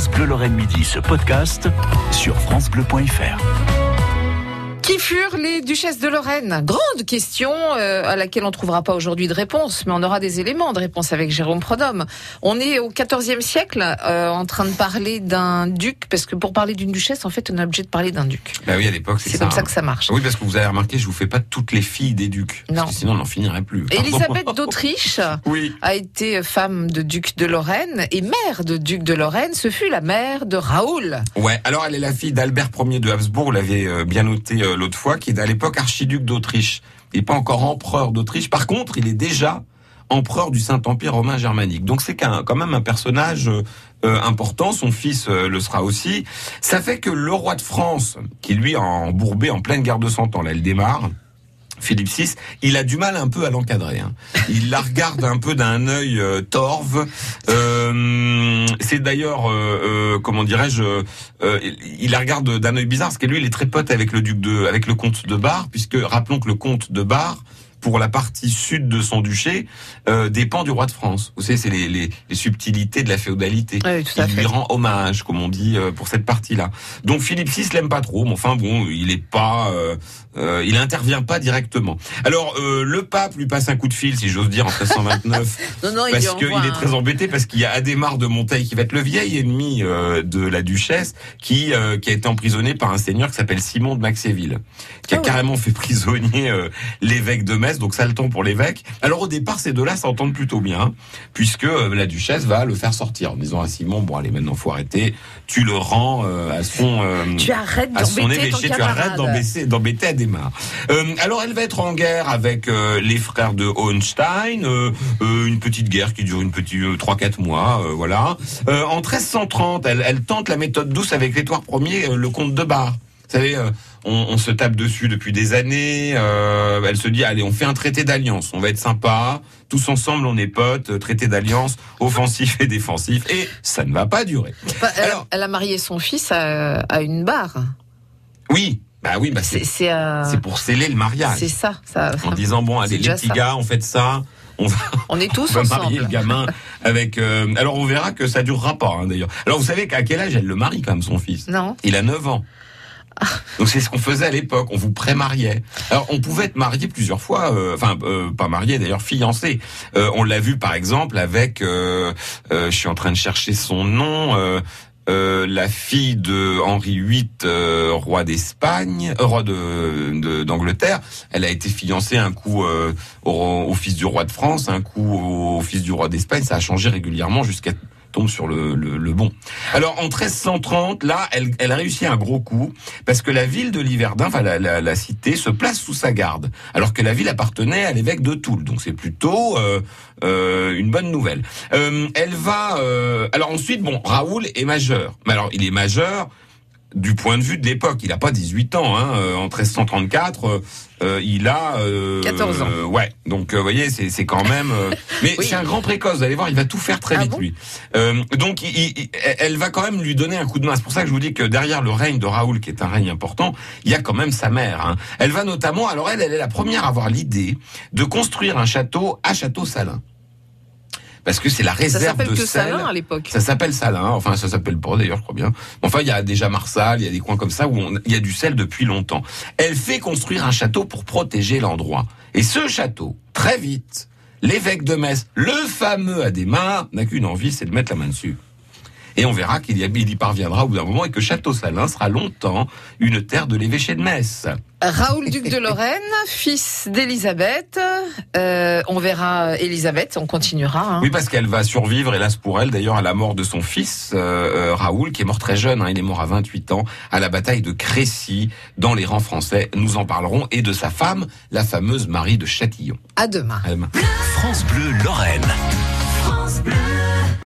France Bleu Lorraine Midi ce podcast sur francebleu.fr. Qui furent les duchesses de Lorraine? Grande question euh, à laquelle on ne trouvera pas aujourd'hui de réponse, mais on aura des éléments de réponse avec Jérôme Prodhomme. On est au XIVe siècle euh, en train de parler d'un duc, parce que pour parler d'une duchesse, en fait, on est obligé de parler d'un duc. Bah oui, à l'époque, c'est C'est ça. comme ça hein. que ça marche. Oui, parce que vous avez remarqué, je vous fais pas toutes les filles des ducs. Parce Non. que sinon, on n'en finirait plus. Pardon. Élisabeth d'Autriche Oui. a été femme de duc de Lorraine et mère de duc de Lorraine. Ce fut la mère de Raoul. Ouais, alors elle est la fille d'Albert Ier de Habsbourg, vous l'avez euh, bien noté euh, l'autre fois, qui est à l'époque archiduc d'Autriche. Il n'est pas encore empereur d'Autriche. Par contre, il est déjà empereur du Saint-Empire romain germanique. Donc c'est quand même un personnage euh, euh, important. Son fils le sera aussi. Ça fait que le roi de France, qui lui est embourbé en pleine guerre de Cent Ans, là elle démarre, Philippe VI, il a du mal un peu à l'encadrer. hein. Il la regarde un peu d'un œil torve. Euh, c'est d'ailleurs, euh, euh, comment dirais-je, euh, il la regarde d'un œil bizarre parce que lui, il est très pote avec le duc de, avec le comte de Bar, puisque rappelons que le comte de Bar pour la partie sud de son duché, euh, dépend du roi de France. Vous savez, c'est les, les, les subtilités de la féodalité. Oui, tout à il fait. lui rend hommage, comme on dit, euh, pour cette partie-là. Donc Philippe VI l'aime pas trop, mais enfin bon, il est pas, euh, euh, il intervient pas directement. Alors euh, le pape lui passe un coup de fil, si j'ose dire, en 1329, Non, non, parce qu'il est très embêté parce qu'il y a Adhémar de Monteil qui va être le vieil ennemi euh, de la duchesse, qui euh, qui a été emprisonné par un seigneur qui s'appelle Simon de Maxéville, qui a Ah ouais. carrément fait prisonnier euh, l'évêque de Metz, donc ça le temps pour l'évêque. Alors au départ, ces deux-là s'entendent plutôt bien, puisque euh, la duchesse va le faire sortir en disant à Simon, bon allez maintenant faut arrêter, tu le rends euh, à son euh, Tu arrêtes à son évêché, tu arrêtes d'embêter, d'embêter Adhémar. Euh, alors elle va être en guerre avec les frères de Hohenstein, une petite guerre qui dure une petite euh, 3-4 mois, voilà. En 1330, elle, elle tente la méthode douce avec l'Édouard Ier, le comte de Bar. Vous savez, euh, on, on se tape dessus depuis des années. euh, elle se dit, allez, on fait un traité d'alliance, on va être sympa, tous ensemble, on est potes, euh, traité d'alliance, offensif et défensif, et ça ne va pas durer. Elle, Alors- elle a marié son fils à, à une barre. Oui, bah oui, bah C'est euh, pour sceller le mariage. c'est ça. ça. en disant bon allez les petits ça. gars on fait ça on va, On est tous on va marier le gamin avec euh, alors on verra que ça durera pas hein, d'ailleurs alors vous savez qu'à quel âge elle le marie quand même son fils? Non. il a 9 ans donc c'est ce qu'on faisait à l'époque, on vous pré-mariait. Alors on pouvait être marié plusieurs fois, euh, enfin euh, pas marié d'ailleurs, fiancé. Euh, on l'a vu par exemple avec, je suis en train de chercher son nom, la fille de Henri VIII, roi d'Espagne, roi d'Angleterre. Elle a été fiancée un coup au fils du roi de France, un coup au fils du roi d'Espagne. Ça a changé régulièrement jusqu'à tombe sur le, bon. Alors en 1330, là, elle, elle a réussi un gros coup parce que la ville de Liverdun, enfin la, cité, se place sous sa garde, alors que la ville appartenait à l'évêque de Toul. Donc c'est plutôt euh, euh, une bonne nouvelle. Euh, elle va. alors ensuite, bon, Raoul est majeur. Mais alors il est majeur. Du point de vue de l'époque, il a pas 18 ans. Hein. euh, En 1334, euh, euh, il a euh, 14 ans. euh, ouais, donc euh, vous voyez, c'est c'est quand même. euh, mais Oui. c'est un grand précoce. Vous allez voir, il va tout faire très Ah vite bon lui. Euh, donc, il- il- elle va quand même lui donner un coup de main. C'est pour ça que je vous dis que derrière le règne de Raoul, qui est un règne important, il y a quand même sa mère. hein. Elle va notamment, alors elle, elle est la première à avoir l'idée de construire un château à Château-Salin. Parce que c'est la Ça réserve s'appelle de que sel. Salin à l'époque. Ça s'appelle Salin, enfin ça s'appelle pas d'ailleurs, je crois bien. Enfin, il y a déjà Marsal, il y a des coins comme ça où on- il y a du sel depuis longtemps. Elle fait construire un château pour protéger l'endroit. Et ce château, très vite, l'évêque de Metz, le fameux Adhémar, n'a qu'une envie, c'est de mettre la main dessus. Et on verra qu'il y, y parviendra au bout d'un moment et que Château-Salin sera longtemps une terre de l'évêché de Metz. Raoul, duc de Lorraine, fils d'Élisabeth. Euh, on verra Élisabeth, on continuera. hein. Oui, parce qu'elle va survivre, hélas pour elle, d'ailleurs, à la mort de son fils, euh, euh, Raoul, qui est mort très jeune, hein, il est mort à 28 ans, à la bataille de Crécy, dans les rangs français. Nous en parlerons, et de sa femme, la fameuse Marie de Châtillon. À demain. À demain. France Bleu Lorraine.